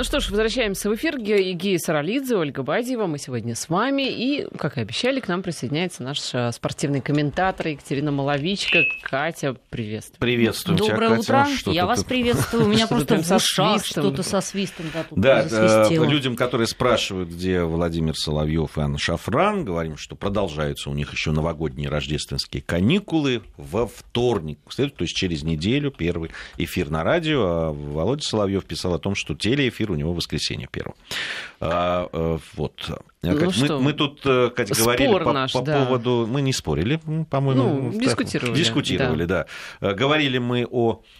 Ну что ж, возвращаемся в эфир. Гея Саралидзе, Ольга Бадьева. Мы сегодня с вами. И, как и обещали, к нам присоединяется наш э, спортивный комментатор Екатерина Маловичка. Катя, приветствую. Приветствую Доброе тебя, утро. Катя. Я вас приветствую. У меня просто в ушах что-то со свистом. Да, э, людям, которые спрашивают, где Владимир Соловьев и Анна Шафран, говорим, что продолжаются у них еще новогодние рождественские каникулы во вторник. То есть через неделю первый эфир на радио. А Володя Соловьев писал о том, что телеэфир у него в воскресенье первого. А, э, вот. Ну мы, что, мы тут, э, Катя, говорили по, наш, по да. поводу... Мы не спорили, по-моему. Ну, дискутировали. Дискутировали, да. да. Говорили мы о э,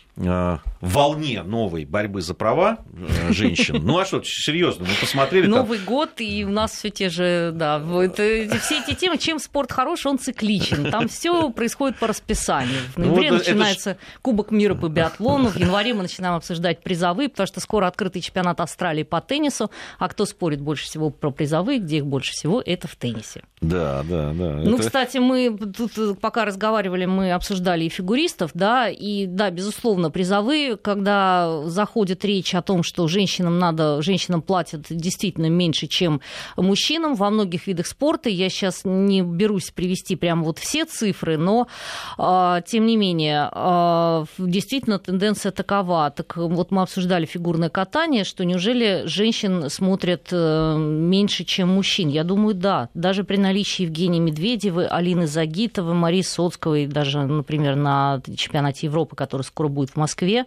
волне новой борьбы за права э, женщин. Ну а что, серьезно, мы посмотрели. Новый там... год, и у нас все те же, да, это, все эти темы, чем спорт хорош, он цикличен. Там все происходит по расписанию. В ноябре вот начинается ж... Кубок мира по биатлону, в январе мы начинаем обсуждать призовые, потому что скоро открытый чемпионат Австралии по теннису, а кто спорит больше всего про призовые, где их больше всего, это в теннисе. Да, да, да. Ну, это... кстати, мы тут пока разговаривали, мы обсуждали и фигуристов, да, и да, безусловно, призовые, когда заходит речь о том, что женщинам надо, женщинам платят действительно меньше, чем мужчинам во многих видах спорта. Я сейчас не берусь привести прямо вот все цифры, но э, тем не менее, э, действительно тенденция такова. Так вот мы обсуждали фигурное катание, что неужели женщин смотрят э, меньше, чем мужчин? Я думаю, да. Даже при наличии Евгении Медведевой, Алины Загитовой, Марии Соцковой, даже, например, на чемпионате Европы, который скоро будет в Москве,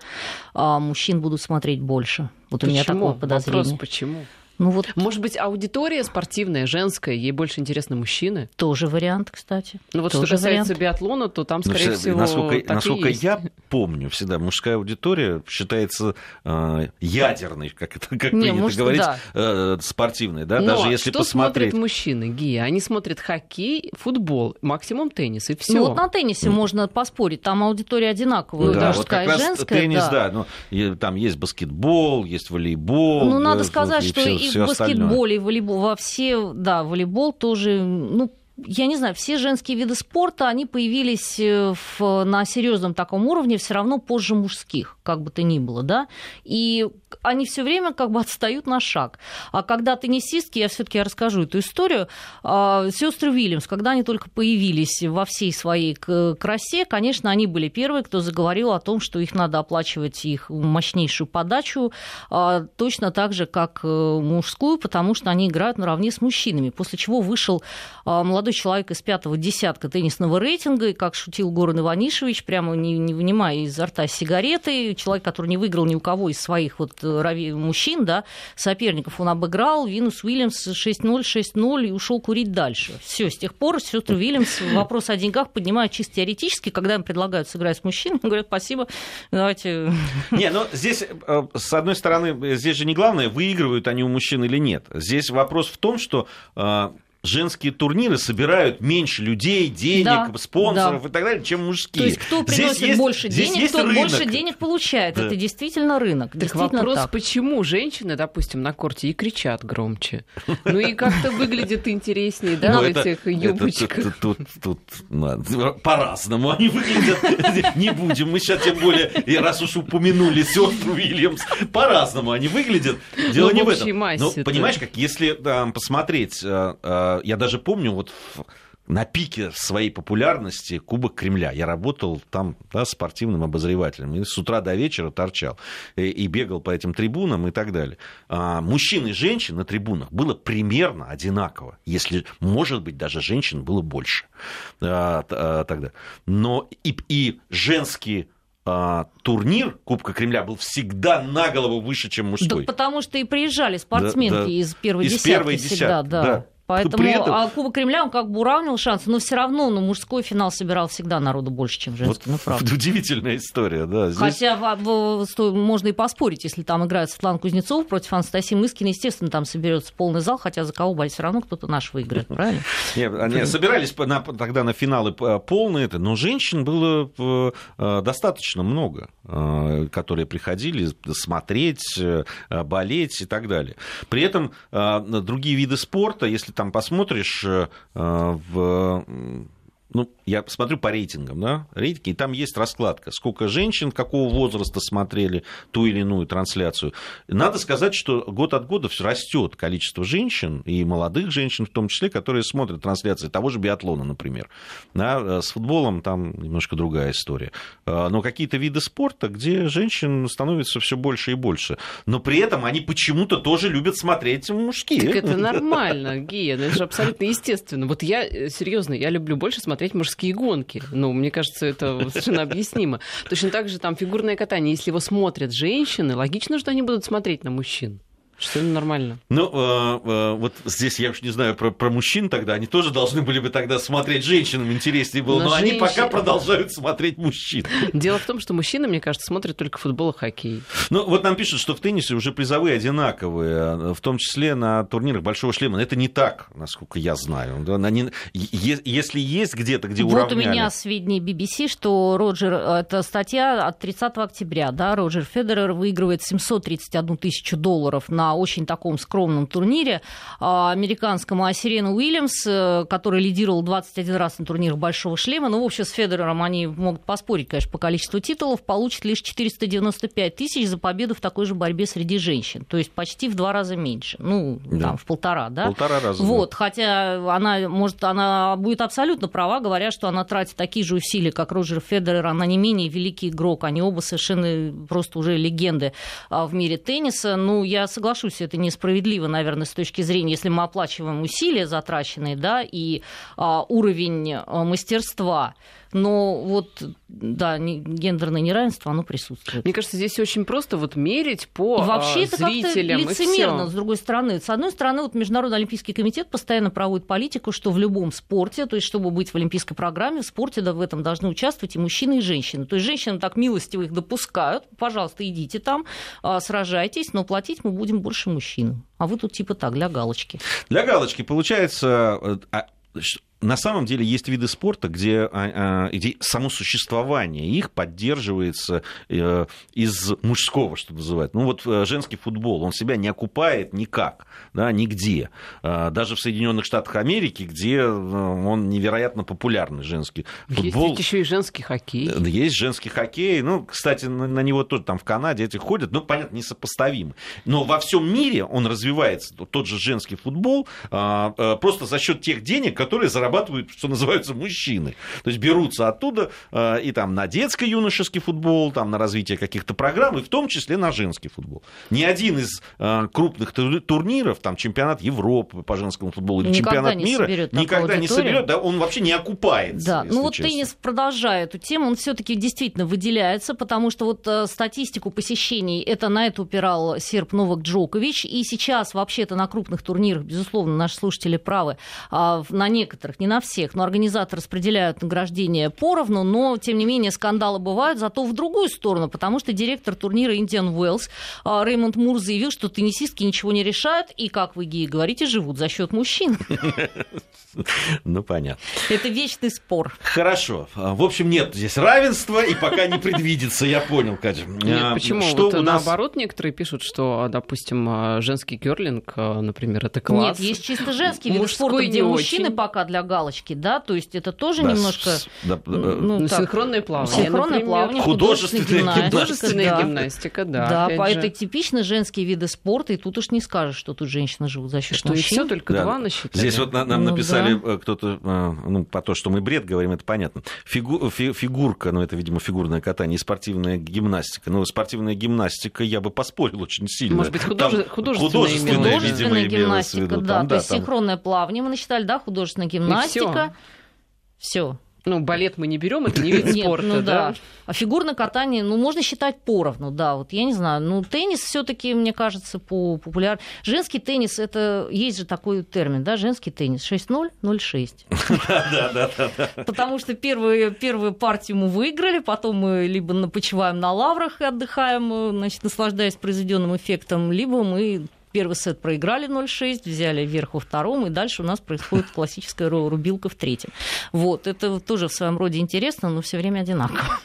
а, мужчин будут смотреть больше. Вот почему? у меня такое подозрение. Вопрос, почему? Ну вот Может быть, аудитория спортивная, женская, ей больше интересны мужчины? тоже вариант, кстати. Ну вот Тоже что касается вариант. биатлона, то там, Ну, скорее всё- всего, насколько, так и насколько есть. я помню, всегда мужская аудитория считается э, ядерной, как это как Не, принято может, говорить, да. э, спортивной, да, Но даже если что посмотреть. смотрят мужчины, Гия? Они смотрят хоккей, футбол, максимум теннис, и все. Ну вот на теннисе можно поспорить, там аудитория одинаковая, Ну да, вот мужская как и раз женская. теннис, да. да, ну, и там есть баскетбол, есть волейбол. Ну, надо да, сказать, и что всё- и всё в остальное. баскетболе, волейбол, во все, да, волейбол тоже, ну, я не знаю, все женские виды спорта, они появились э, в- на серьезном таком уровне все равно позже мужских, как бы то ни было, да, и они все время как бы отстают на шаг. А когда теннисистки, я все-таки расскажу эту историю, сестры Уильямс, когда они только появились во всей своей красе, конечно, они были первые, кто заговорил о том, что их надо оплачивать их мощнейшую подачу, а, точно так же, как э, мужскую, потому что они играют наравне с мужчинами. После чего вышел а, молодой человек из пятого десятка теннисного рейтинга, и, как шутил Горан Иванишевич, прямо не, не вынимая изо рта сигареты, человек, который не выиграл ни у кого из своих вот э, мужчин, да, соперников, он обыграл Винус Уильямс 6-0, 6-0 и ушел курить дальше. Все, с тех пор сестры Уильямс вопрос о деньгах поднимают чисто теоретически, когда им предлагают сыграть с мужчинами, говорят, спасибо, давайте Не, ну здесь, э, с одной стороны, здесь же не главное, выигрывают они у мужчин или нет. Здесь вопрос в том, что э, женские турниры собирают меньше людей, денег, Да, спонсоров да. и так далее, чем мужские. То есть кто Здесь приносит есть- больше здесь денег, есть тот рынок. больше денег получает. Да. Это действительно рынок. Так действительно вопрос, так. почему женщины, допустим, на корте и кричат громче? Ну и как-то выглядит интереснее, да, Ну, в это- этих юбочках. Тут, по-разному они выглядят. Не будем. Мы сейчас тем более, и раз уж упомянули сестру Уильямс, по-разному они выглядят. Дело Ну, не в этом. это. понимаешь, как если там, посмотреть, э, э, я даже помню, вот на пике своей популярности Кубок Кремля. Я работал там да, спортивным обозревателем. И с утра до вечера торчал. И, и бегал по этим трибунам и так далее. А, мужчин и женщин на трибунах было примерно одинаково. Если, может быть, даже женщин было больше а, а, тогда. Но и, и женский а, турнир Кубка Кремля был всегда на голову выше, чем Да мужской. потому что и приезжали спортсменки Да, да. из первой Из десятки первой всегда, десятки, да. да. Поэтому этом- а Кубок Кремля он как бы уравнивал шансы, но все равно ну, мужской финал собирал всегда народу больше, чем женский. Вот ну, правда. удивительная история, да. Здесь- Хотя сто- можно и поспорить, если там играет Светлана Кузнецова против Анастасии Мыскиной, естественно, там соберется полный зал, хотя за кого болеть все равно кто-то наш выиграет, правильно? Нет, они собирались тогда на финалы э, полные, но женщин было э, э, достаточно много, которые приходили смотреть, болеть и так далее. При этом другие виды спорта, если там посмотришь э, в ну, я смотрю по рейтингам, да, рейтинги, и там есть раскладка, сколько женщин, какого возраста смотрели ту или иную трансляцию. Надо сказать, что год от года все растет количество женщин, и молодых женщин в том числе, которые смотрят трансляции того же биатлона, например. Да, с футболом там немножко другая история. А, но какие-то виды спорта, где женщин становится все больше и больше. Но при этом они почему-то тоже любят смотреть мужские. Так это нормально, Гия, это же абсолютно естественно. Вот я, э, серьезно, я люблю больше смотреть мужские гонки. Ну, мне кажется, это совершенно объяснимо. Точно так же там фигурное катание. Если его смотрят женщины, логично, что они будут смотреть на мужчин. Что нормально. Ну, э, э, вот здесь я уж не знаю про, про мужчин тогда. Они тоже должны были бы тогда смотреть женщинам интереснее было, но, но женщин... они пока продолжают смотреть мужчин. Дело в том, что мужчины, мне кажется, смотрят только футбол и хоккей. Ну, вот нам пишут, что в теннисе уже призовые одинаковые, в том числе на турнирах Большого шлема. Но это не так, насколько я знаю. Они, если есть где-то, где вот уравняли... Вот у меня сведения BBC, что Роджер, это статья от 30 октября, да, Роджер Федерер выигрывает 731 тысячу долларов на очень таком скромном турнире американском, а Сирена Уильямс, э, который лидировал 21 раз на турнирах Большого шлема, ну, в общем, с Федерером они могут поспорить, конечно, по количеству титулов, получит лишь 495 тысяч за победу в такой же борьбе среди женщин, то есть почти в два раза меньше, ну, да. там, в полтора, да? Полтора раза. Вот, да. хотя она, может, она будет абсолютно права, говоря, что она тратит такие же усилия, как Роджер Федерер, она не менее великий игрок, они оба совершенно просто уже легенды а, в мире тенниса, ну, я соглашусь соглашусь, это несправедливо, наверное, с точки зрения, если мы оплачиваем усилия затраченные, да, и а, уровень а, мастерства но вот, да, гендерное неравенство, оно присутствует. Мне кажется, здесь очень просто вот мерить по и вообще это зрителям. Это лицемерно, с другой стороны. С одной стороны, вот Международный Олимпийский комитет постоянно проводит политику, что в любом спорте, то есть чтобы быть в олимпийской программе, в спорте да, в этом должны участвовать и мужчины, и женщины. То есть женщины так милостиво их допускают, пожалуйста, идите там, а, сражайтесь, но платить мы будем больше мужчинам. А вы тут типа так, для галочки. Для галочки, получается, э, а, на самом деле есть виды спорта, где, а, а, где само существование их поддерживается э, из мужского, что называют. Ну вот э, женский футбол, он себя не окупает никак, да, нигде. А, даже в Соединенных Штатах Америки, где э, он невероятно популярный женский футбол. Есть еще и женский хоккей. Есть женский хоккей. Ну, кстати, на него тоже там в Канаде эти ходят. Ну, понятно, несопоставимо. Но во всем мире он развивается, тот же женский футбол, просто за счет тех денег, которые зарабатывают зарабатывают, что называется, мужчины. То есть берутся оттуда э, и там на детско-юношеский футбол, там на развитие каких-то программ, и в том числе на женский футбол. Ни один из э, крупных турниров, там чемпионат Европы по женскому футболу или никогда чемпионат мира, никогда не соберет, да, он вообще не окупается. Да, ну вот честно. теннис, продолжая эту тему, он все-таки действительно выделяется, потому что вот э, статистику посещений, это на это упирал серб Новак Джокович, и сейчас вообще-то на крупных турнирах, безусловно, наши слушатели правы, а на некоторых, не на всех, но организаторы распределяют награждение поровну, но, тем не менее, скандалы бывают, зато в другую сторону, потому что директор турнира Indian Wells а, Реймонд Мур заявил, что теннисистки ничего не решают, и, как вы, Гии, говорите, живут за счет мужчин. Ну, понятно. Это вечный спор. Хорошо. В общем, нет здесь равенства, и пока не предвидится, я понял, Катя. Нет, а, почему? Что вот нас... наоборот, некоторые пишут, что, допустим, женский керлинг, например, это класс. Нет, есть чисто женский вид спорта, где мужчины пока для галочки, да, то есть это тоже да, немножко... С, да, ну, ну, так, синхронное плавание. Синхронное например, плавание, художественная, художественная гимнастика. Художественная да. гимнастика, да. Да, по это типично женские виды спорта, и тут уж не скажешь, что тут женщины живут за счет что мужчин. Что, и все только да. два насчитали? Здесь вот нам ну, написали да. Э, кто-то, э, ну, по то, что мы бред говорим, это понятно. Фигу, фи, фигурка, ну, это, видимо, фигурное катание и спортивная гимнастика. Ну, спортивная гимнастика я бы поспорил очень сильно. Может быть, художе... художественная, художественная, художественная гимнастика, да. Там, то да, есть там... синхронное плавание мы насчитали, да, художественная гимнастика. Все. Ну, балет мы не берем, это не вид спорта, ну, да. да. А фигурное катание, ну, можно считать поровну, да. Вот я не знаю, ну, теннис все-таки, мне кажется, по популяр. Женский теннис, это есть же такой термин, да, женский теннис 6-0, 0-6. Да, да, да. Потому что первую, первую партию мы выиграли, потом мы либо напочиваем на лаврах и отдыхаем, значит, наслаждаясь произведенным эффектом, либо мы Первый сет проиграли 0-6, взяли вверх во втором, и дальше у нас происходит классическая рубилка в третьем. Вот, это тоже в своем роде интересно, но все время одинаково.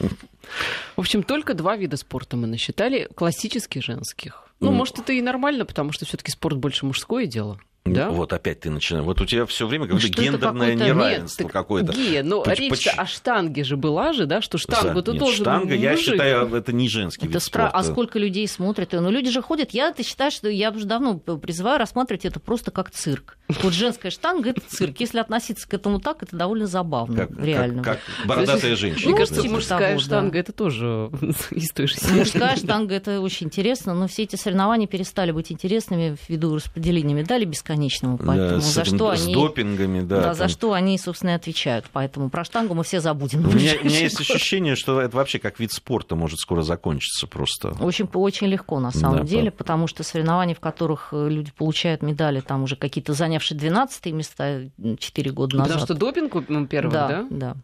В общем, только два вида спорта мы насчитали, классических женских. Ну, может, это и нормально, потому что все-таки спорт больше мужское дело. Да? Вот опять ты начинаешь. Вот у тебя все время Ну, какое-то что это гендерное какое-то- неравенство Нет, какое-то. Гея, но Поч- речь поч- о штанге же была же, да, что штангу ты тоже штанга, я мужик. считаю, это не женский Это вид спра- А сколько людей смотрят? Ну, люди же ходят. Я это считаю, что я уже давно призываю рассматривать это просто как цирк. Вот женская штанга это цирк. Если относиться к этому так, это довольно забавно, Как, реально. как, как бородатая женщина. Мне кажется, мужская того, да. штанга это тоже из той же серии. Мужская штанга это очень интересно, но все эти соревнования перестали быть интересными ввиду распределения медалей бесконечного. Да, Поэтому с, за этим- что с они допингами, да. да, за там. что они, собственно, и отвечают. Поэтому про штангу мы все забудем. У меня, у меня есть ощущение, что это вообще как вид спорта может скоро закончиться просто. Очень, очень легко, на самом Да, деле, по- потому что соревнования, в которых э, люди получают медали, там уже какие-то занявшие 12 места 4 года назад. Потому что допинг м, первый, да? да, да.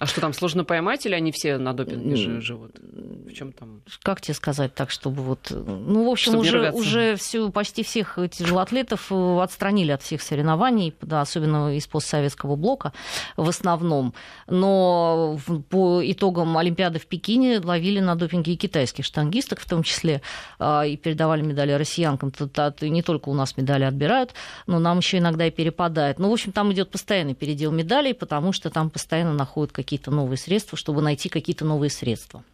А что там сложно поймать или они все на допинге живут? В чем там? Как тебе сказать так, чтобы вот... Ну, в общем, Чтобы уже, уже всю, почти всех тяжелоатлетов э, отстранили от всех соревнований, да, особенно из постсоветского блока в основном. Но по итогам Олимпиады в Пекине ловили на допинге и китайских штангисток в том числе, а, и передавали медали россиянкам. Тут от- не только у нас медали отбирают, но нам еще иногда и перепадает. Ну, в общем, там идет постоянный передел медалей, потому что там постоянно находят какие-то новые средства, чтобы найти какие-то новые средства.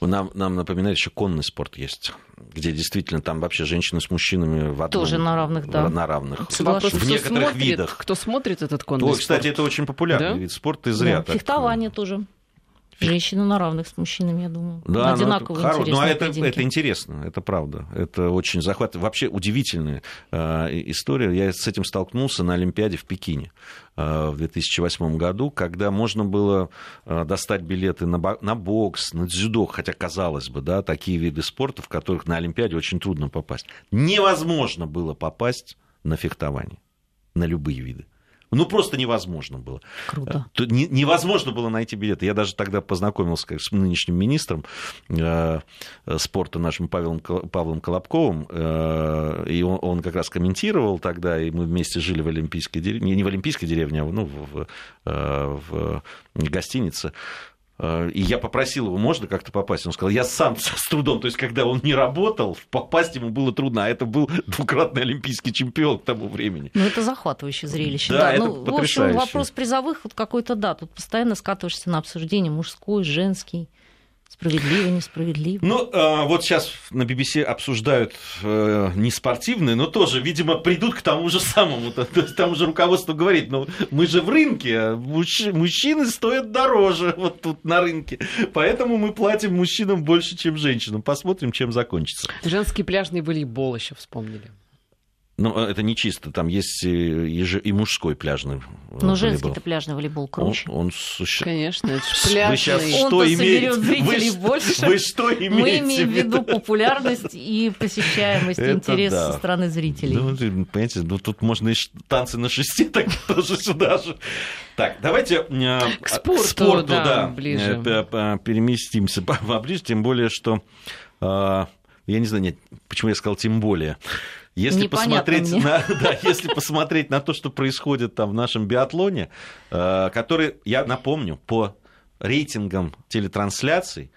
Нам, нам напоминает еще конный спорт есть, где действительно там вообще женщины с мужчинами в одном, Тоже на равных, да. На равных. Соглашусь. В некоторых смотрит, видах. Кто смотрит этот конный Ой, спорт? кстати, это очень популярный Да? вид спорта, ты зря Да, так. Фехтование тоже. Женщины на равных с мужчинами, я думаю. Да, ну, Одинаково хоро- Ну, а это, поединки. это интересно, это правда. Это очень захватывает. Вообще удивительная э, история. Я с этим столкнулся на Олимпиаде в Пекине э, в 2008 году, когда можно было э, достать билеты на, бо- на бокс, на дзюдо, хотя, казалось бы, да, такие виды спорта, в которых на Олимпиаде очень трудно попасть. Невозможно было попасть на фехтование, на любые виды. Ну, просто невозможно было. Круто. Не- невозможно было найти билеты. Я даже тогда познакомился с нынешним министром э, э, спорта нашим Павелом, Кол- Павлом Колобковым, э, и он, он как раз комментировал тогда, и мы вместе жили в Олимпийской деревне, не, в Олимпийской деревне, а в, ну, в, э, в гостинице. Э, И я попросил его, можно как-то попасть? Он сказал, я сам с трудом. То есть, когда он не работал, попасть ему было трудно. А это был двукратный олимпийский чемпион к тому времени. Ну, это захватывающее зрелище. Да, это ну, в потрясающе. общем, вопрос призовых вот какой-то, да, тут постоянно скатываешься на обсуждение мужской, женский, справедливо, несправедливо. Ну, э, вот сейчас на BBC обсуждают э, не спортивные, но тоже, видимо, придут к тому же самому. То, то есть там же руководство говорит, ну, мы же в рынке, а мужч- мужчины стоят дороже вот тут на рынке. Поэтому мы платим мужчинам больше, чем женщинам. Посмотрим, чем закончится. Женский пляжный волейбол еще вспомнили. Ну, э, это не чисто, там есть и, и же- и мужской пляжный э, Но волейбол. женский-то пляжный волейбол Он, круче. он суще- Конечно, это же Вы сейчас пляжный. Он-то что соберёт имеете? зрителей вы, больше. Вы что имеете? Мы имеем в виду популярность и посещаемость, Это интерес да. со стороны зрителей. Ну, понимаете, ну, тут можно и танцы на шесте так тоже сюда же. Так, давайте э, К спорту, да, ближе. э, п- п- переместимся по- поближе, тем более, что э, я не знаю, нет, почему я сказал тем более. Если Непонятно посмотреть, мне. на, да, если посмотреть на то, что происходит там в нашем биатлоне, э, который, я напомню, по рейтингам телетрансляций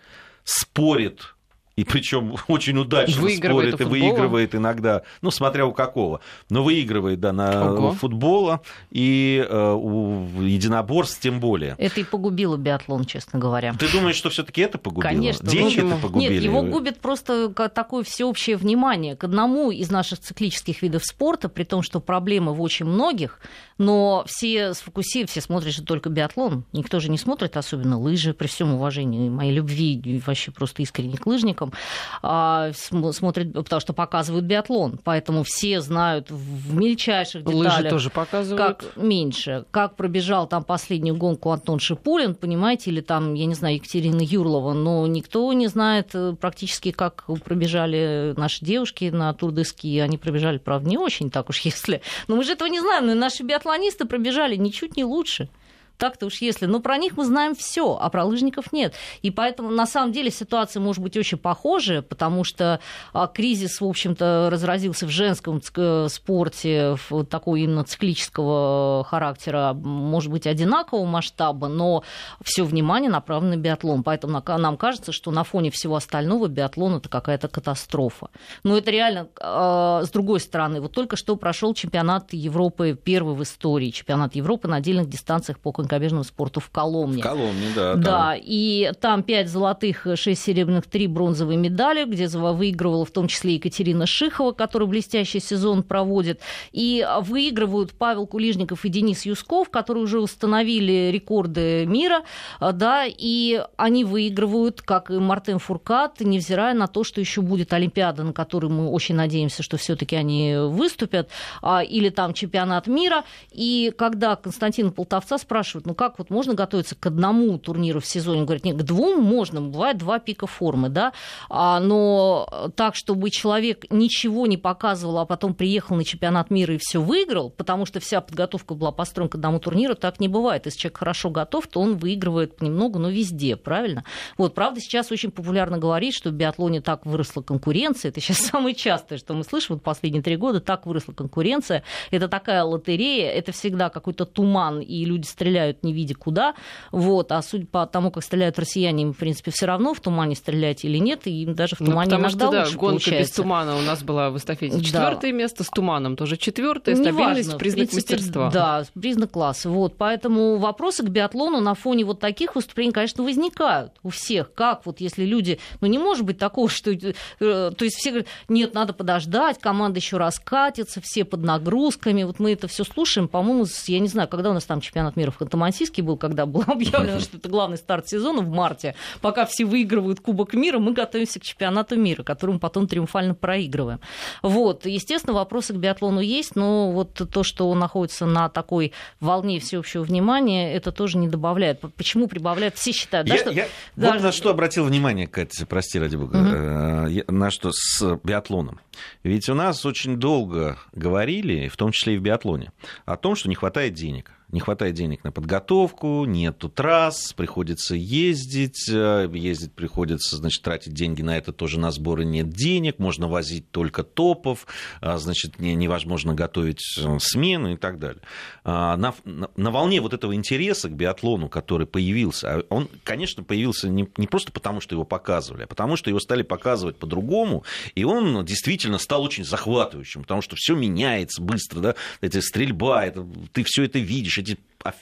спорит и причем очень удачно Выигрывает спорит и выигрывает иногда, ну, смотря у какого, но выигрывает, да, на Ого. футбола и э, у единоборств тем более. Это и погубило биатлон, честно говоря. Ты думаешь, что все-таки это погубило? Конечно. Деньги ну, это погубили? Нет, его губит просто такое всеобщее внимание к одному из наших циклических видов спорта, при том, что проблемы в очень многих, но все сфокусируют, все смотрят же только биатлон. Никто же не смотрит, особенно лыжи, при всем уважении моей любви и вообще просто искренне к лыжникам, а, см- смотрят, потому что показывают биатлон. Поэтому все знают в мельчайших деталях. Лыжи тоже показывают. Как меньше. Как пробежал там последнюю гонку Антон Шипулин, понимаете, или там, я не знаю, Екатерина Юрлова, но никто не знает э, практически, как пробежали наши девушки на Тур де Ски. Они пробежали, правда, не очень так уж, если. Но мы же этого не знаем, но наши биатлонисты пробежали ничуть не лучше. Так-то уж если. Но про них мы знаем все, а про лыжников нет. И поэтому, на самом деле, ситуация может быть очень похожая, потому что а, кризис, в общем-то, разразился в женском спорте, в такой именно циклического характера, может быть, одинакового масштаба, но все внимание направлено на биатлон. Поэтому нам кажется, что на фоне всего остального биатлон это какая-то катастрофа. Но это реально, а, с другой стороны, вот только что прошел чемпионат Европы, первый в истории, чемпионат Европы на отдельных дистанциях по конькобежному спорту в Коломне. В Коломне, да. Да, там. и там 5 золотых, 6 серебряных, 3 бронзовые медали, где выигрывала в том числе Екатерина Шихова, которая блестящий сезон проводит. И выигрывают Павел Кулижников и Денис Юсков, которые уже установили рекорды мира, да, и они выигрывают, как и Мартен Фуркат, невзирая на то, что еще будет Олимпиада, на которой мы очень надеемся, что все-таки они выступят, а, или там чемпионат мира. И когда Константин Полтовца спрашивают, ну как вот можно готовиться к одному турниру в сезоне, он говорит, нет, к двум можно, бывает два пика формы, да, а, но так, чтобы человек ничего не показывал, а потом приехал на чемпионат мира и все выиграл, потому что вся подготовка была построена к одному турниру, так не бывает. Если человек хорошо готов, то он выигрывает понемногу, но везде, правильно? Вот, правда, сейчас очень популярно говорить, что в биатлоне так выросла конкуренция. Это сейчас самое частое, что мы слышим вот последние три года, так выросла конкуренция. Это такая лотерея, это всегда какой-то туман, и люди стреляют не видя куда. Вот, а судя по тому, как стреляют россияне, им, в принципе, все равно в тумане стрелять или нет, и им даже в ну, тумане ну, потому иногда что, лучше да, гонка получается. без тумана у нас была в эстафете четвертое да. место, с туманом тоже четвертое, стабильность, Неважно, признак принципе, мастерства. Да, признак класса. Вот, поэтому вопросы к биатлону на фоне вот таких выступлений, конечно, возникают у всех. Как вот если люди... Ну, не может быть такого, что... Э, то есть все говорят, нет, надо подождать, команда еще раскатится, все под нагрузками. Вот мы это все слушаем, по-моему, я не знаю, когда у нас там чемпионат мира в Ханты-Мансийске был, когда было объявлено, что это главный старт сезона в марте. Пока все выигрывают Кубок мира, мы готовимся к чемпионату мира, который мы потом триумфально проигрываем. Вот, естественно, вопросы к биатлону есть, но вот то, что он находится на такой волне всеобщего внимания, это тоже не добавляет. Почему прибавляет? Все считают, да, я, что... Я... Даже... Вот на что обратил внимание, Катя, прости, ради бога, угу. на что с биатлоном. Ведь у нас очень долго говорили, в том числе и в биатлоне, о том, что не хватает денег не хватает денег на подготовку, нету трасс, приходится ездить, э, ездить приходится, значит, тратить деньги на это тоже на сборы нет денег, можно возить только топов, а, значит, невозможно готовить э, смены и так далее. А, на, на волне вот этого интереса к биатлону, который появился, а он, конечно, появился не, не просто потому, что его показывали, а потому, что его стали показывать по-другому, и он действительно стал очень захватывающим, потому что все меняется быстро, да, эта стрельба, это, ты все это видишь, видишь эти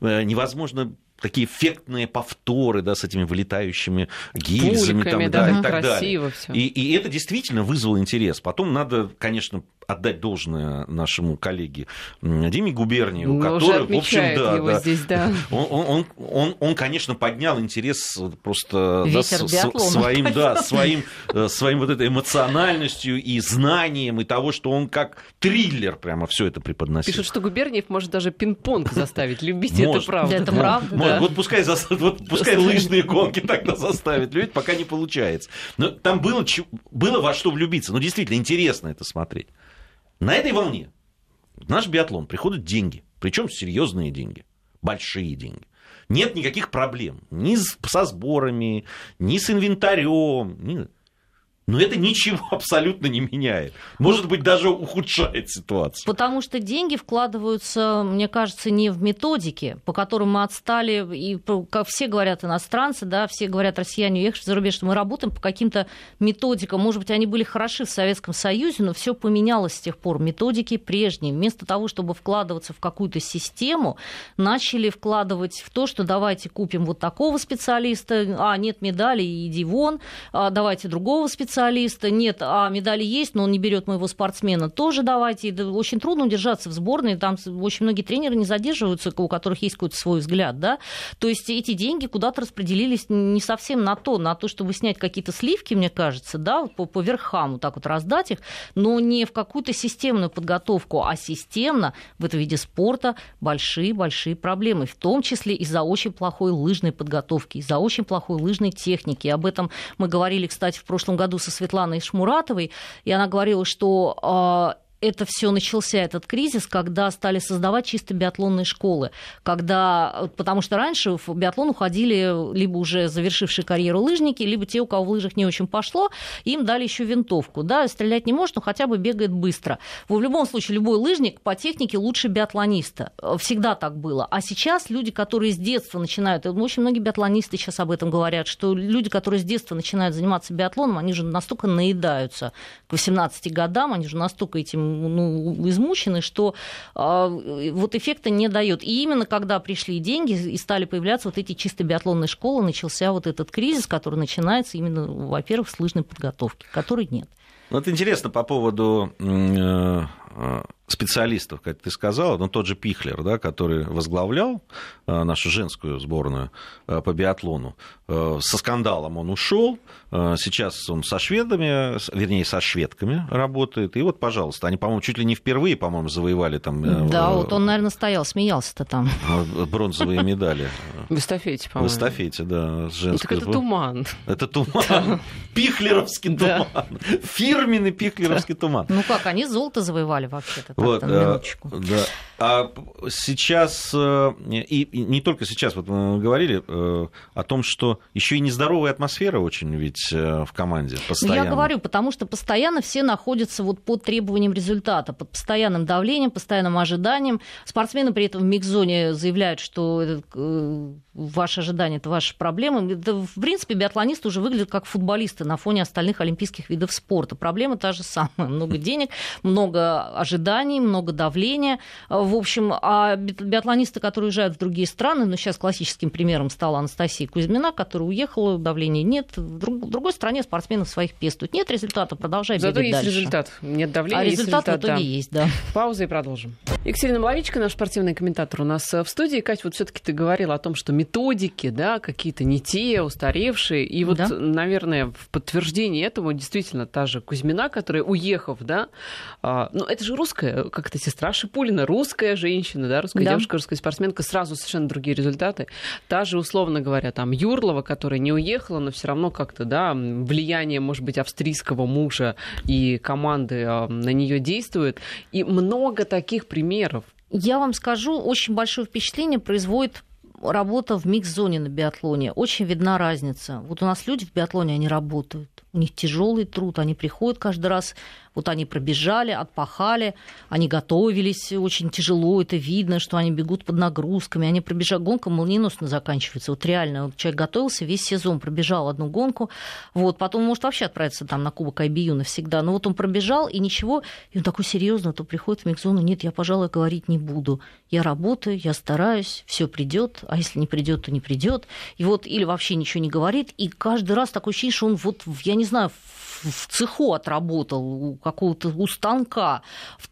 э, невозможно такие эффектные повторы, да, с этими вылетающими гильзами Пульками, там, да, да, и так далее. Всё. И, и это действительно вызвало интерес. Потом надо, конечно, отдать должное нашему коллеге Диме Губерниеву, ну, который, в общем, да, да, здесь, да. Он, он, он, он, конечно, поднял интерес просто да, с, своим, да, своим, э, своим вот этой эмоциональностью и знанием и того, что он как триллер прямо все это преподносил. Пишут, что Губерниев может даже пинг-понг заставить любить, это правда. Это правда, да. Вот пускай, вот пускай лыжные гонки тогда заставит любить, пока не получается. Но там было, было во что влюбиться. Ну, действительно, интересно это смотреть. На этой волне в наш биатлон приходят деньги, причем серьезные деньги, большие деньги. Нет никаких проблем ни со сборами, ни с инвентарем. Ни... Но это ничего абсолютно не меняет. Может быть, даже ухудшает ситуацию. Потому что деньги вкладываются, мне кажется, не в методики, по которым мы отстали, и как все говорят иностранцы, да, все говорят россияне, уехавшие за рубеж, что мы работаем по каким-то методикам. Может быть, они были хороши в Советском Союзе, но все поменялось с тех пор. Методики прежние. Вместо того, чтобы вкладываться в какую-то систему, начали вкладывать в то, что давайте купим вот такого специалиста, а, нет медали, иди вон, а, давайте другого специалиста, специалиста, нет, а медали есть, но он не берет моего спортсмена, тоже давайте. Очень трудно удержаться в сборной, там очень многие тренеры не задерживаются, у которых есть какой-то свой взгляд, да. То есть эти деньги куда-то распределились не совсем на то, на то, чтобы снять какие-то сливки, мне кажется, да, по, по верхам, вот так вот раздать их, но не в какую-то системную подготовку, а системно в этом виде спорта большие-большие проблемы, в том числе из-за очень плохой лыжной подготовки, из-за очень плохой лыжной техники. Об этом мы говорили, кстати, в прошлом году со Светланой Шмуратовой, и она говорила, что а, это все начался, этот кризис, когда стали создавать чисто биатлонные школы. Когда, потому что раньше в биатлон уходили либо уже завершившие карьеру лыжники, либо те, у кого в лыжах не очень пошло, им дали еще винтовку. Да, стрелять не может, но хотя бы бегает быстро. В любом случае, любой лыжник по технике лучше биатлониста. Всегда так было. А сейчас люди, которые с детства начинают, очень многие биатлонисты сейчас об этом говорят, что люди, которые с детства начинают заниматься биатлоном, они же настолько наедаются к 18 годам, они же настолько этим ну, измучены, что э, вот эффекта не дает. И именно когда пришли деньги и стали появляться вот эти чисто биатлонные школы, начался вот этот кризис, который начинается именно, во-первых, с лыжной подготовки, которой нет. Вот интересно по поводу э, специалистов, как ты сказала, ну, тот же Пихлер, да, который возглавлял э, нашу женскую сборную э, по биатлону, э, со скандалом он ушел, сейчас он со шведами, вернее, со шведками работает, и вот, пожалуйста, они, по-моему, чуть ли не впервые, по-моему, завоевали там... Да, вот он, наверное, стоял, смеялся-то там. Bronзовые медали. В эстафете, по-моему. В эстафете, да, женской. Так это туман. Это туман. Пихлеровский туман. Фирменный пихлеровский туман. Ну как, они золото завоевали вообще-то. Вот, э, да. А сейчас, э, и не только сейчас, вот мы говорили э, о том, что еще и нездоровая атмосфера очень ведь в команде постоянно. Я говорю, потому что постоянно все находятся вот под требованием результата, под постоянным давлением, постоянным ожиданием. Спортсмены при этом в микс-зоне заявляют, что ваши ожидания – это ваши проблемы. Это, в принципе, биатлонисты уже выглядят как футболисты на фоне остальных олимпийских видов спорта. Проблема та же самая. Много денег, много ожиданий, много давления. В общем, а биатлонисты, которые уезжают в другие страны, ну, сейчас классическим примером стала Анастасия Кузьмина, которая уехала, давления нет. В, друг, в другой стране спортсменов своих пестуют. Нет результата, продолжай Зато бегать есть дальше. результат. Нет давления, а есть результат, результат в итоге да. есть, да. Пауза и продолжим. Екатерина Маловичка, наш спортивный комментатор, у нас в студии. Кать, вот все-таки ты говорила о том, что методики, да, какие-то не те, устаревшие. И вот, да? наверное, в подтверждение этому действительно та же Кузьмина, которая, уехав, да, а, ну, это же русская, как то сестра Шипулина, русская женщина, да, русская да. девушка, русская спортсменка, сразу совершенно другие результаты. Та же, условно говоря, там, Юрлова, которая не уехала, но все равно как-то, да, влияние, может быть, австрийского мужа и команды а, на нее действует. И много таких примеров. Я вам скажу, очень большое впечатление производит работа в микс-зоне на биатлоне. Очень видна разница. Вот у нас люди в биатлоне, они работают. У них тяжелый труд, они приходят каждый раз вот они пробежали, отпахали, они готовились очень тяжело, это видно, что они бегут под нагрузками, они пробежали, гонка молниеносно заканчивается. Вот реально, вот человек готовился весь сезон, пробежал одну гонку, вот, потом может вообще отправиться там на Кубок IBU навсегда, но вот он пробежал, и ничего, и он такой серьезно, то приходит в микзону, нет, я, пожалуй, говорить не буду. Я работаю, я стараюсь, все придет, а если не придет, то не придет. И вот или вообще ничего не говорит, и каждый раз такое ощущение, что он вот, я не знаю, в цеху отработал, у какого-то у станка.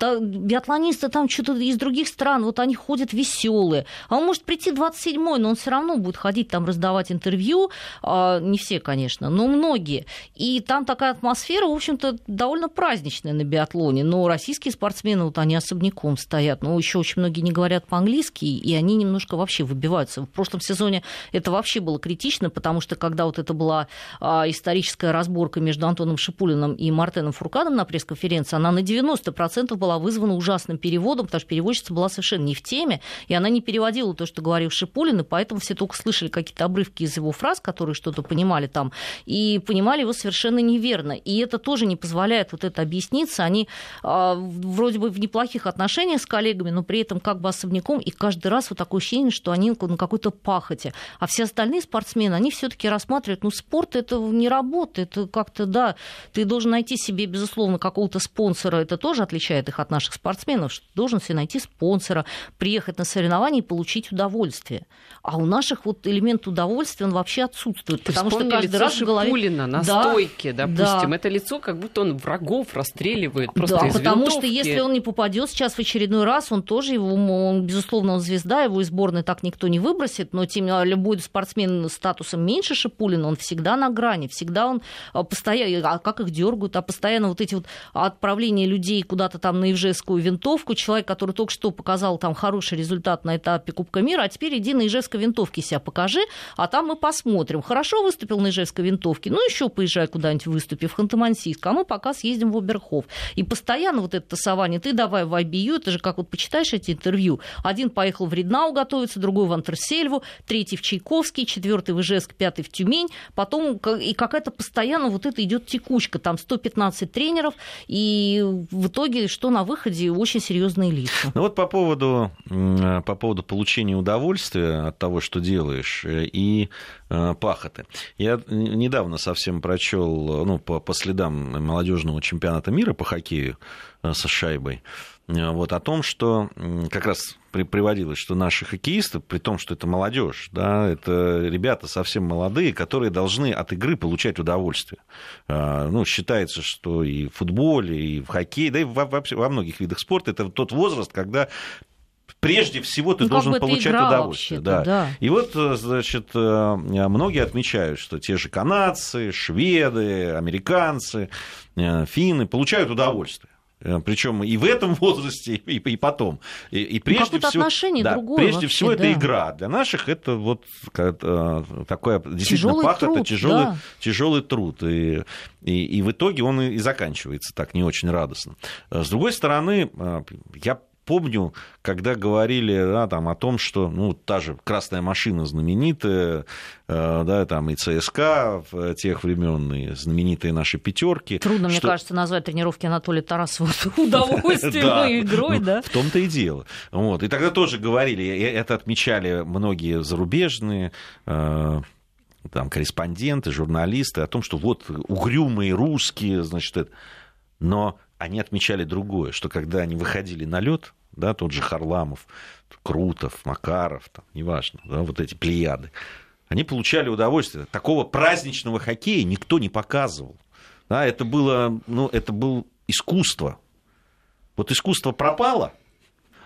Биатлонисты там что-то из других стран, вот они ходят веселые. А он может прийти 27-й, но он все равно будет ходить там раздавать интервью. А, не все, конечно, но многие. И там такая атмосфера, в общем-то, довольно праздничная на биатлоне. Но российские спортсмены, вот они особняком стоят. Но еще очень многие не говорят по-английски, и они немножко вообще выбиваются. В прошлом сезоне это вообще было критично, потому что когда вот это была а, историческая разборка между Антоном Шипулиным и Мартеном Фуркадом на пресс-конференции, она на 90% была вызвана ужасным переводом, потому что переводчица была совершенно не в теме, и она не переводила то, что говорил Шипулин, и поэтому все только слышали какие-то обрывки из его фраз, которые что-то понимали там, и понимали его совершенно неверно. И это тоже не позволяет вот это объясниться. Они э, вроде бы в неплохих отношениях с коллегами, но при этом как бы особняком, и каждый раз вот такое ощущение, что они на какой-то пахоте. А все остальные спортсмены, они все-таки рассматривают, ну, спорт это не работа, это как-то, да, ты должен найти себе, безусловно, какого-то спонсора. Это тоже отличает их от наших спортсменов, что ты должен себе найти спонсора, приехать на соревнования и получить удовольствие. А у наших вот элемент удовольствия, он вообще отсутствует. Ты потому что каждый лицо раз в голове... Пулина на да, стойке, допустим. Да. Это лицо, как будто он врагов расстреливает просто Да, из потому винтовки. что если он не попадет сейчас в очередной раз, он тоже его, он, безусловно, он звезда, его из сборной так никто не выбросит, но тем любой спортсмен с статусом меньше Шипулина, он всегда на грани, всегда он а, постоянно, а как их дергают, а постоянно вот эти вот отправление людей куда-то там на Ижевскую винтовку, человек, который только что показал там хороший результат на этапе Кубка мира, а теперь иди на Ижевской винтовке себя покажи, а там мы посмотрим. Хорошо выступил на Ижевской винтовке, ну еще поезжай куда-нибудь выступи в Ханты-Мансийск, а мы пока съездим в Оберхов. И постоянно вот это тасование, ты давай в IBU, это же как вот почитаешь эти интервью, один поехал в Реднау готовиться, другой в Антерсельву, третий в Чайковский, четвертый в Ижевск, пятый в Тюмень, потом и какая-то постоянно вот это идет текучка, там 115 тренеров, и в итоге что на выходе очень серьезные лица. Ну вот по поводу, по поводу получения удовольствия от того, что делаешь, э, и э, пахоты. Я недавно совсем прочел, ну, по, по следам молодежного чемпионата мира по хоккею э, со шайбой, вот, о том, что как раз приводилось, что наши хоккеисты, при том, что это молодежь, да, это ребята совсем молодые, которые должны от игры получать удовольствие. Ну, считается, что и в футболе, и в хоккее, да и во, во многих видах спорта это тот возраст, когда прежде всего ты ну, должен получать удовольствие. Да. да. И вот, значит, э, многие отмечают, что те же канадцы, шведы, американцы, э, финны получают удовольствие. Э, Причем и в этом возрасте, и, и потом. И, и ну, прежде ну, всего, да, прежде вообще, всего да. это игра. Для наших это вот такое действительно тяжелый пахота, труд, тяжелый, да. тяжелый труд. И, и, и в итоге он и заканчивается так не очень радостно. С другой стороны, я помню, когда говорили да, там, о том, что ну, та же красная машина знаменитая, э, да, там и ЦСКА в тех времен, и знаменитые наши пятерки. Трудно, что... мне кажется, назвать тренировки Анатолия Тарасова удовольствием и игрой, ну, да? В том-то и дело. Вот. И тогда тоже говорили, это отмечали многие зарубежные э, там, корреспонденты, журналисты о том, что вот угрюмые русские, значит, это... но они отмечали другое, что когда они выходили на лед, да, тот же Харламов, Крутов, Макаров, там, неважно, да, вот эти плеяды, они получали удовольствие. Такого праздничного хоккея никто не показывал. Да, это было, ну, это было искусство. Вот искусство пропало,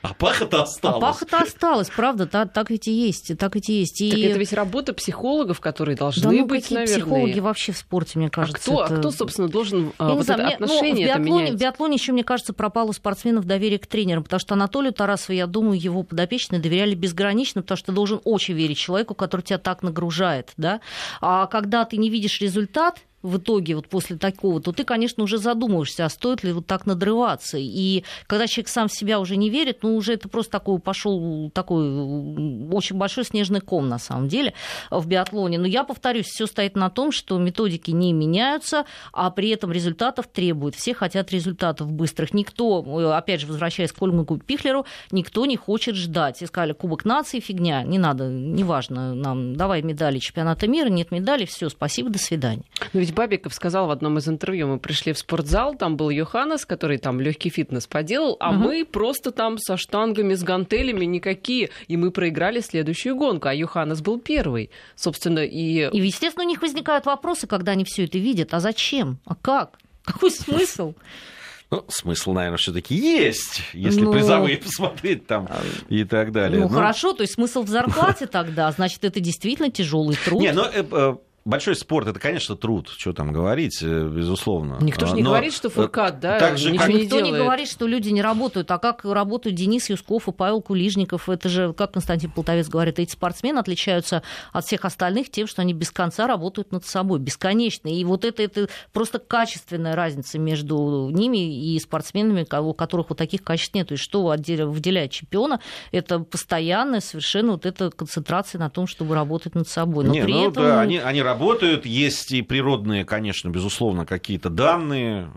а пахота осталась. А пахота осталась, правда, так, так ведь и есть. Так ведь и есть. И... Так это ведь работа психологов, которые должны да, ну, быть, какие наверное. психологи вообще в спорте, мне кажется. А кто, это... а кто собственно, должен Я вот знаю, это мне, отношение ну, в, биатлоне, менять? в биатлоне еще, мне кажется, пропало у спортсменов доверие к тренерам, потому что Анатолию Тарасову, я думаю, его подопечные доверяли безгранично, потому что ты должен очень верить человеку, который тебя так нагружает. Да? А когда ты не видишь результат, в итоге вот после такого, то ты, конечно, уже задумываешься, а стоит ли вот так надрываться. И когда человек сам в себя уже не верит, ну, уже это просто такой пошел такой очень большой снежный ком, на самом деле, в биатлоне. Но я повторюсь, все стоит на том, что методики не меняются, а при этом результатов требуют. Все хотят результатов быстрых. Никто, опять же, возвращаясь к Ольгу Пихлеру, никто не хочет ждать. И сказали, Кубок нации фигня, не надо, неважно нам, давай медали чемпионата мира, нет медали, все, спасибо, до свидания. Но ведь Бабиков сказал в одном из интервью, мы пришли в спортзал, там был Йоханнес, который там легкий фитнес поделал, а угу. мы просто там со штангами, с гантелями никакие, и мы проиграли следующую гонку, а Йоханнес был первый, собственно, и... И, естественно, у них возникают вопросы, когда они все это видят, а зачем, а как, какой смысл? Ну, смысл, наверное, все-таки есть, если ну, призовые посмотреть там а, и так далее. Ну, ну, хорошо, то есть смысл в зарплате тогда, значит, это действительно тяжелый труд. Не, ну, э, э, Большой спорт это, конечно, труд, что там говорить, э, безусловно. Никто же не Но говорит, что Фуркат, да, так же, ничего как... не Никто делает. не говорит, что люди не работают. А как работают Денис Юсков и Павел Кулижников? Это же, как Константин Полтовец говорит, эти спортсмены отличаются от всех остальных тем, что они без конца работают над собой, бесконечно. И вот это, это просто качественная разница между ними и спортсменами, у которых вот таких качеств нет. И что выделяет чемпиона, это постоянная совершенно вот эта концентрация на том, чтобы работать над собой. Но не, при ну, этом... да, они, они работают. Есть и природные, конечно, безусловно, какие-то данные.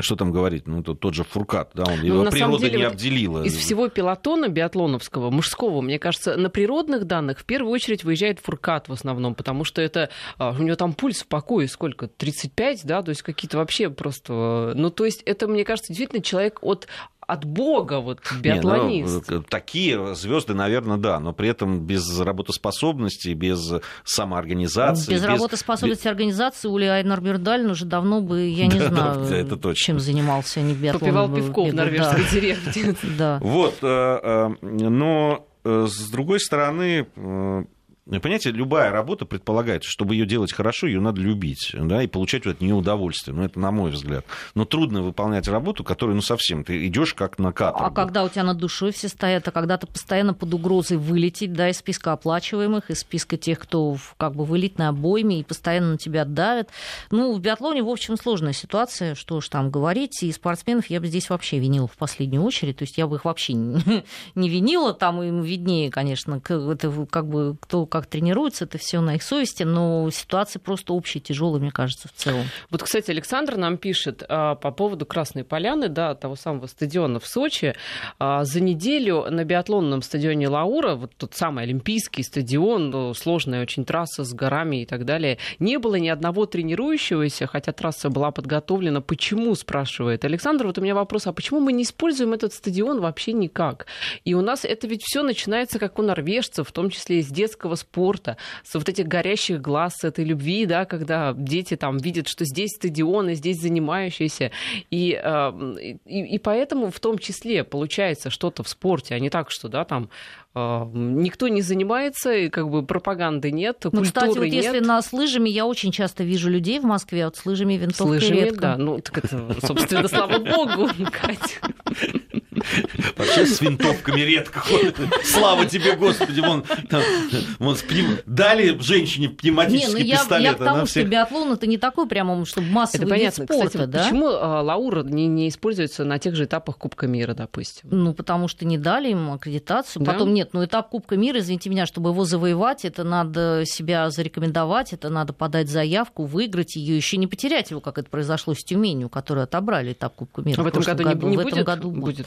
Что там говорить? Ну, тот, тот же Фуркат, да, он, его природа деле, не обделила. Из всего пилотона биатлоновского, мужского, мне кажется, на природных данных в первую очередь выезжает Фуркат в основном, потому что это а, у него там пульс в покое сколько? 35, да, то есть какие-то вообще просто... Ну, то есть это, мне кажется, действительно человек от от бога, вот биатлонист. Не, ну, такие звезды, наверное, да, но при этом без работоспособности, без самоорганизации. Без, без... работоспособности без... организации Ули Айнар Бюрдалин уже давно бы, я не знаю, это чем занимался, не биатлоном. Попивал пивко в норвежской деревне. Да. Вот, э, э, но э, с другой стороны, понимаете, любая работа предполагает, чтобы ее делать хорошо, ее надо любить, да, и получать от нее удовольствие. Ну, это на мой взгляд. Но трудно выполнять работу, которую, ну, совсем, ты идешь как на каторгу. А когда у тебя над душой все стоят, а когда ты постоянно под угрозой вылететь, да, из списка оплачиваемых, из списка тех, кто как бы вылет на обойме и постоянно на тебя давят. Ну, в биатлоне, в общем, сложная ситуация, что уж там говорить, и спортсменов я бы здесь вообще винила в последнюю очередь, то есть я бы их вообще не винила, там им виднее, конечно, это как бы кто как тренируется, это все на их совести, но ситуация просто общая, тяжелая, мне кажется, в целом. Вот, кстати, Александр нам пишет а, по поводу Красной Поляны, да, того самого стадиона в Сочи. А, за неделю на биатлонном стадионе Лаура, вот тот самый Олимпийский стадион, ну, сложная очень трасса с горами и так далее, не было ни одного тренирующегося, хотя трасса была подготовлена. Почему, спрашивает Александр, вот у меня вопрос, а почему мы не используем этот стадион вообще никак? И у нас это ведь все начинается, как у норвежцев, в том числе из детского спорта, с вот этих горящих глаз, с этой любви, да, когда дети там видят, что здесь стадион, и здесь занимающиеся. И, и, и поэтому в том числе получается что-то в спорте, а не так, что, да, там а, никто не занимается, и как бы пропаганды нет, ну, культуры кстати, вот нет. если на с лыжами, я очень часто вижу людей в Москве, вот с лыжами винтовкой С лыжами, редко. да, ну, так это, собственно, слава богу, Катя. Вообще с винтовками редко ходят. Слава тебе, Господи, вон, там, вон пнев... дали женщине пневматический не, ну я, пистолет. Я к тому, всех... что биатлон это не такой прямо, чтобы массовый это понятно. вид спорта, Кстати, да? почему а, Лаура не, не используется на тех же этапах Кубка мира, допустим? Ну, потому что не дали ему аккредитацию. Да? Потом нет, ну этап Кубка мира, извините меня, чтобы его завоевать, это надо себя зарекомендовать, это надо подать заявку, выиграть ее, еще не потерять его, как это произошло с Тюменью, который отобрали этап Кубка мира. А в этом году, году не, не в будет? этом году будет. будет.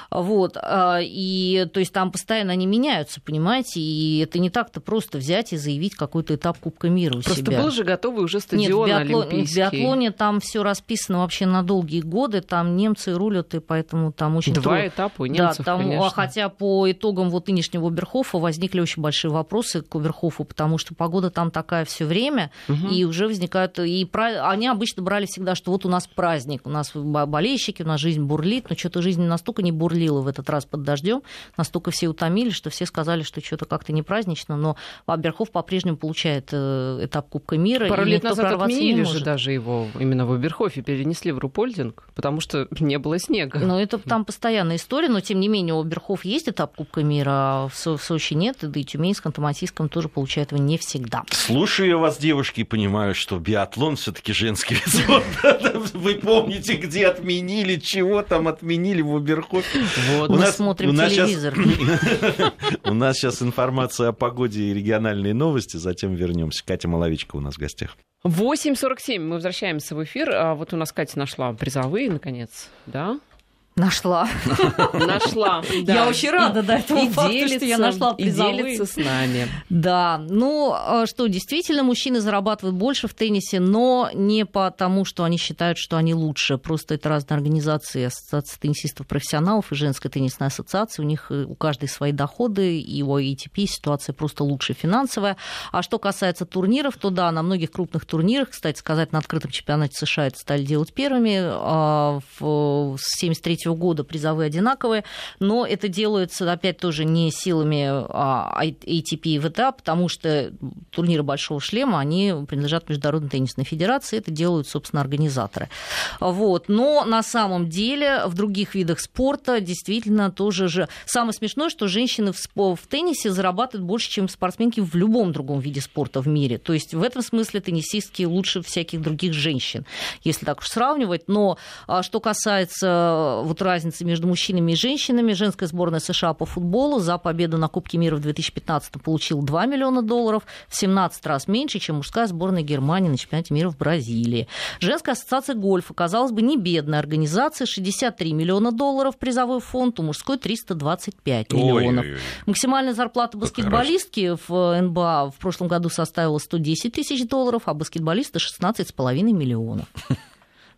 Вот. А, и то есть там постоянно они меняются, понимаете, и это не так-то просто взять и заявить какой-то этап Кубка мира у просто себя. был же готовый уже стадион Нет, в, биатлон, олимпийский. в биатлоне там все расписано вообще на долгие годы, там немцы рулят, и поэтому там очень Два трудно. этапа у немцев, да, там, конечно. Хотя по итогам вот нынешнего Оберхофа возникли очень большие вопросы к Оберхофу, потому что погода там такая все время, угу. и уже возникают... И они обычно брали всегда, что вот у нас праздник, у нас болельщики, у нас жизнь бурлит, но что-то жизнь настолько не бурлила в этот раз под дождем, настолько все утомились, что все сказали, что что-то как-то не празднично, но Оберхоф по-прежнему получает э, этап Кубка мира. Пару лет назад отменили же даже его именно в Оберхофе, перенесли в Рупольдинг, потому что не было снега. Ну, это там постоянная история, но тем не менее у Оберхоф есть этап Кубка мира, а в, в Сочи нет, да и Тюменском, Томатийском тоже получает его не всегда. Слушаю вас, девушки, и понимаю, что биатлон все таки женский вид спорта. Вы помните, где отменили, чего там отменили в Оберхофе? Вот, мы смотрим у нас телевизор. У нас сейчас информация о погоде и региональные новости, затем вернемся. Катя Маловичка у нас в гостях. 8.47 мы возвращаемся в эфир. А вот у нас Катя нашла призовые, наконец, да? Нашла. Нашла. Да. Я очень рада, да, этому и факту, делится, что я нашла призовые. И делится с нами. Да, ну что, действительно, мужчины зарабатывают больше в теннисе, но не потому, что они считают, что они лучше. Просто это разные организации, ассоциация теннисистов-профессионалов и женская теннисная ассоциация. У них у каждой свои доходы, и у ATP ситуация просто лучше финансовая. А что касается турниров, то да, на многих крупных турнирах, кстати сказать, на открытом чемпионате США это стали делать первыми. В 73 года призовые одинаковые, но это делается, опять тоже, не силами ATP и ВТА, потому что турниры Большого шлема, они принадлежат Международной теннисной федерации, это делают, собственно, организаторы. Вот. Но на самом деле в других видах спорта действительно тоже же... Самое смешное, что женщины в, в теннисе зарабатывают больше, чем спортсменки в любом другом виде спорта в мире. То есть в этом смысле теннисистки лучше всяких других женщин, если так уж сравнивать. Но а, что касается вот разницы между мужчинами и женщинами, женская сборная США по футболу за победу на Кубке мира в 2015 получила 2 миллиона долларов, в 17 раз меньше, чем мужская сборная Германии на чемпионате мира в Бразилии. Женская ассоциация гольфа, казалось бы, не бедная организация, 63 миллиона долларов призовой фонд, у мужской 325 миллионов. Ой-ой-ой. Максимальная зарплата баскетболистки в НБА в прошлом году составила 110 тысяч долларов, а баскетболиста 16,5 миллионов.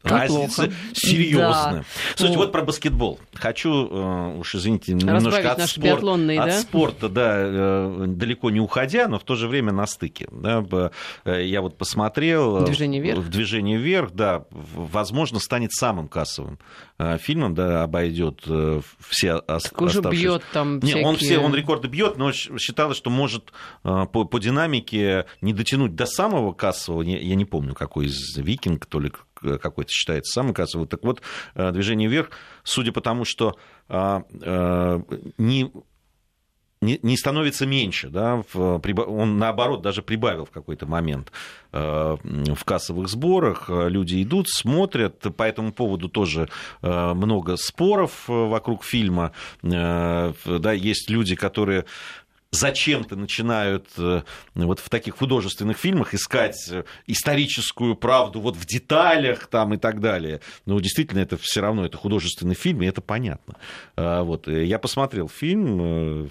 Разница плохо. серьезная. Да. Слушайте, Вот. вот про баскетбол. Хочу, э, уж извините, немножко от, спорт- от да? спорта, да, э, далеко не уходя, но в то же время на стыке. Да, э, я вот посмотрел... «Движение вверх». В «Движение вверх», да, возможно, станет самым кассовым фильмом, да, обойдет все ос- Так уже оставшиеся- бьет там не, он всякие- все, он рекорды бьет, но считалось, что может по, по динамике не дотянуть до самого кассового. Я не помню, какой из Викинг, то ли какой-то считается самый кассовый. Так вот, э, движение вверх, судя по тому, что э, э, не не, не становится меньше, да, он наоборот даже прибавил в какой-то момент э, в кассовых сборах, Э, люди идут, смотрят, по этому поводу тоже э, много споров э, вокруг фильма, Э, да, есть люди, которые зачем-то начинают э, вот в таких художественных фильмах искать э, историческую правду вот в деталях там и так далее. Но действительно это все равно это художественный фильм, и это понятно. А, Вот. э, Я посмотрел фильм,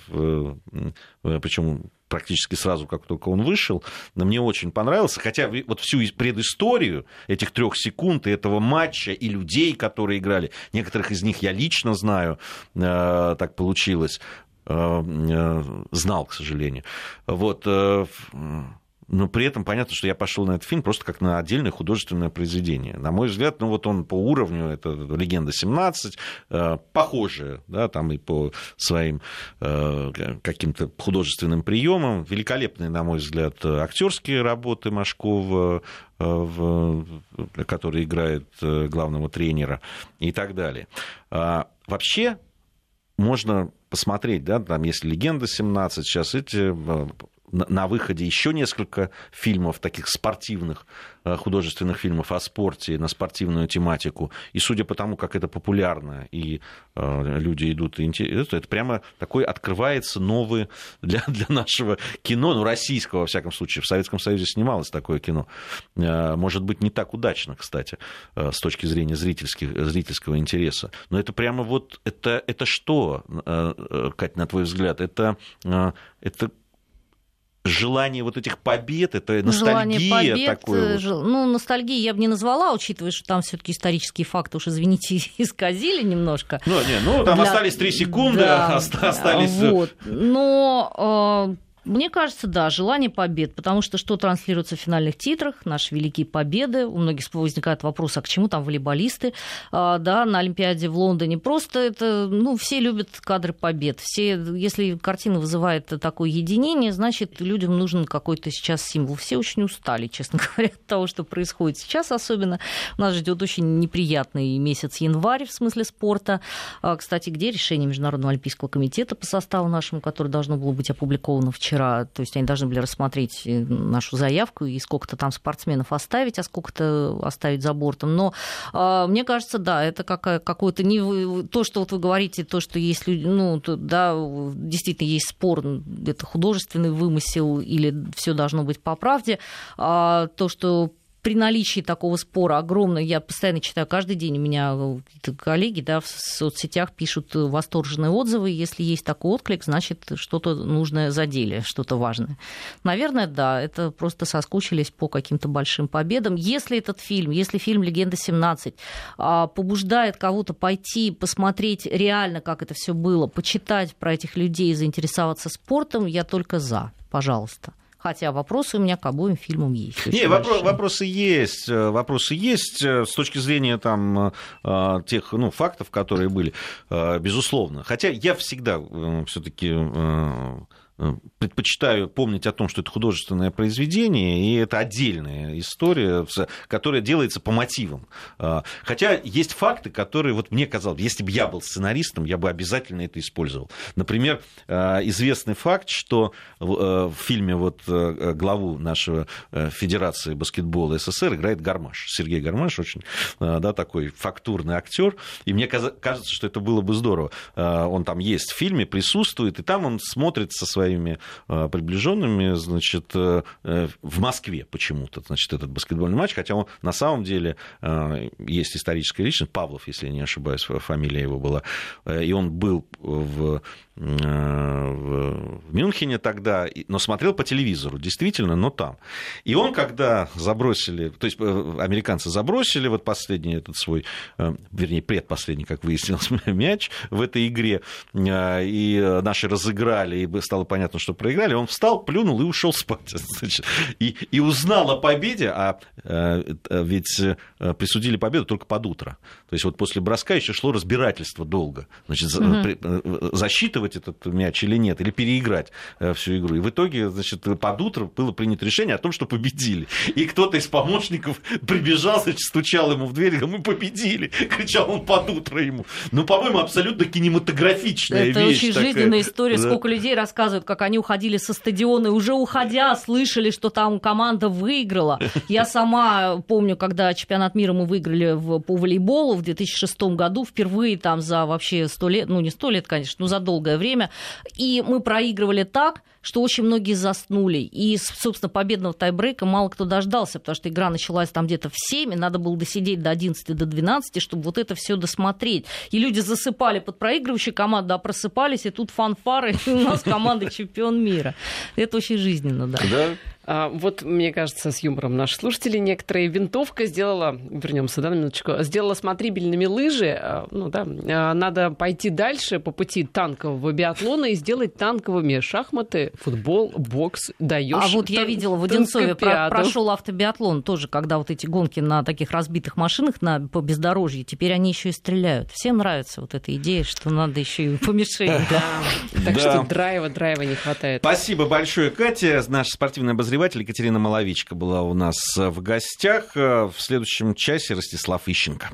причем практически сразу, как только он вышел, но мне очень понравился, хотя вот всю предысторию этих трех секунд и этого матча, и людей, которые играли, некоторых из них я лично знаю, так получилось, знал, к сожалению. Вот, э, но при этом понятно, что я пошел на этот фильм просто как на отдельное художественное произведение. На мой взгляд, ну вот он по уровню, это «Легенда 17», э, похожая, да, там и по своим э, каким-то художественным приемам. Великолепные, на мой взгляд, актерские работы Машкова, э, который играет э, главного тренера и так далее. А, Вообще, можно посмотреть, да, там есть «Легенда 17», сейчас эти э, на выходе еще несколько фильмов, таких спортивных, э, художественных фильмов о спорте, на спортивную тематику. И судя по тому, как это популярно, и э, люди идут, это прямо такой открывается новый для, для нашего кино, ну, российского, во всяком случае. В Советском Союзе снималось такое кино. Э, Может быть, не так удачно, кстати, с точки зрения зрительских, зрительского интереса. Но это прямо вот, это, это что, Кать, на твой взгляд? Это, это желание вот этих побед, это ностальгия Желание побед, такое э, вот. жел- Ну, ностальгии я бы не назвала, учитывая, что там все таки исторические факты, уж извините, исказили немножко. Ну, не, ну там Для- остались три секунды, Да, оста- остались... э, Вот. Но э, мне кажется, да, желание побед, потому что что транслируется в финальных титрах, наши великие победы, у многих возникает вопрос, а к чему там волейболисты, А, да, на Олимпиаде в Лондоне, просто это, ну, все любят кадры побед, все, если картина вызывает такое единение, значит, людям нужен какой-то сейчас символ, все очень устали, честно говоря, от того, что происходит сейчас, особенно. Нас ждет очень неприятный месяц январь в смысле спорта, а, Кстати, где решение Международного олимпийского комитета по составу нашему, которое должно было быть опубликовано вчера? То есть они должны были рассмотреть э, нашу заявку и сколько-то там спортсменов оставить, а сколько-то оставить за бортом. Но а, мне кажется, да, это какая- какое-то не то, что вот вы говорите, то, что есть люди, ну, то- да, действительно есть спор, это художественный вымысел или все должно быть по правде. А, то, что при наличии такого спора огромного, я постоянно читаю каждый день, у меня какие-то коллеги да, в соцсетях пишут восторженные отзывы, если есть такой отклик, значит, что-то нужное задели, что-то важное. Наверное, да, это просто соскучились по каким-то большим победам. Если этот фильм, если фильм «Легенда 17» а, побуждает кого-то пойти посмотреть реально, как это все было, почитать про этих людей, заинтересоваться спортом, я только за, пожалуйста. Хотя вопросы у меня к обоим фильмам есть. Не, очень вопро- большие. вопросы есть, э, вопросы есть э, с точки зрения там э, тех ну, фактов, которые были, безусловно. Хотя я всегда все-таки предпочитаю помнить о том, что это художественное произведение, и это отдельная история, которая делается по мотивам. А, Хотя есть факты, которые, вот мне казалось, если бы я был сценаристом, я бы обязательно это использовал. Например, а, известный факт, что в э, фильме вот э, главу нашего э, Федерации баскетбола СССР играет Гармаш. Сергей Гармаш очень э, да, такой фактурный актер. И мне кажется, что это было бы здорово. Э, Он там есть в фильме, присутствует, и там он смотрит со своими своими приближенными, значит, в Москве почему-то, значит, этот баскетбольный матч, хотя он на самом деле есть историческая личность, Павлов, если не ошибаюсь, фамилия его была, и он был в в Мюнхене тогда, но смотрел по телевизору, действительно, но там. И он, когда забросили, то есть американцы забросили вот последний этот свой, вернее, предпоследний, как выяснилось, мяч в этой игре, и наши разыграли, и стало понятно, что проиграли, он встал, плюнул и ушел спать. Значит, и, и узнал о победе, а ведь присудили победу только под утро. То есть вот после броска еще шло разбирательство долго. Значит, угу. засчитывать этот мяч или нет, или переиграть всю игру. И в итоге, значит, под утро было принято решение о том, что победили. И кто-то из помощников прибежал, значит, стучал ему в дверь, говорил, мы победили. Кричал он под утро ему. Ну, по-моему, абсолютно кинематографичная Это вещь. Это очень такая. жизненная история. Да. Сколько людей рассказывают, как они уходили со стадиона, и уже уходя слышали, что там команда выиграла. Я сама помню, когда чемпионат мира мы выиграли в, по волейболу в 2006 году, впервые там за вообще сто лет, ну не сто лет, конечно, но за долгое время, и мы проигрывали так, что очень многие заснули. И, собственно, победного тайбрейка мало кто дождался, потому что игра началась там где-то в 7, и надо было досидеть до 11, до 12, чтобы вот это все досмотреть. И люди засыпали под проигрывающей командой, а просыпались, и тут фанфары, и у нас команда чемпион мира. Это очень жизненно, да. Да, вот, мне кажется, с юмором наши слушатели некоторые. Винтовка сделала, вернемся, да, на минуточку, сделала смотрибельными лыжи. А, ну да, а, надо пойти дальше по пути танкового биатлона и сделать танковыми шахматы, футбол, бокс. Даешь А вот я видела в Одинцове про, прошел автобиатлон тоже, когда вот эти гонки на таких разбитых машинах на, по бездорожью, теперь они еще и стреляют. Всем нравится вот эта идея, что надо еще и по мишени. Так что драйва, драйва не хватает. Спасибо большое, Катя. Наш спортивный обозреватель обозреватель Екатерина Маловичка была у нас в гостях. В следующем часе Ростислав Ищенко.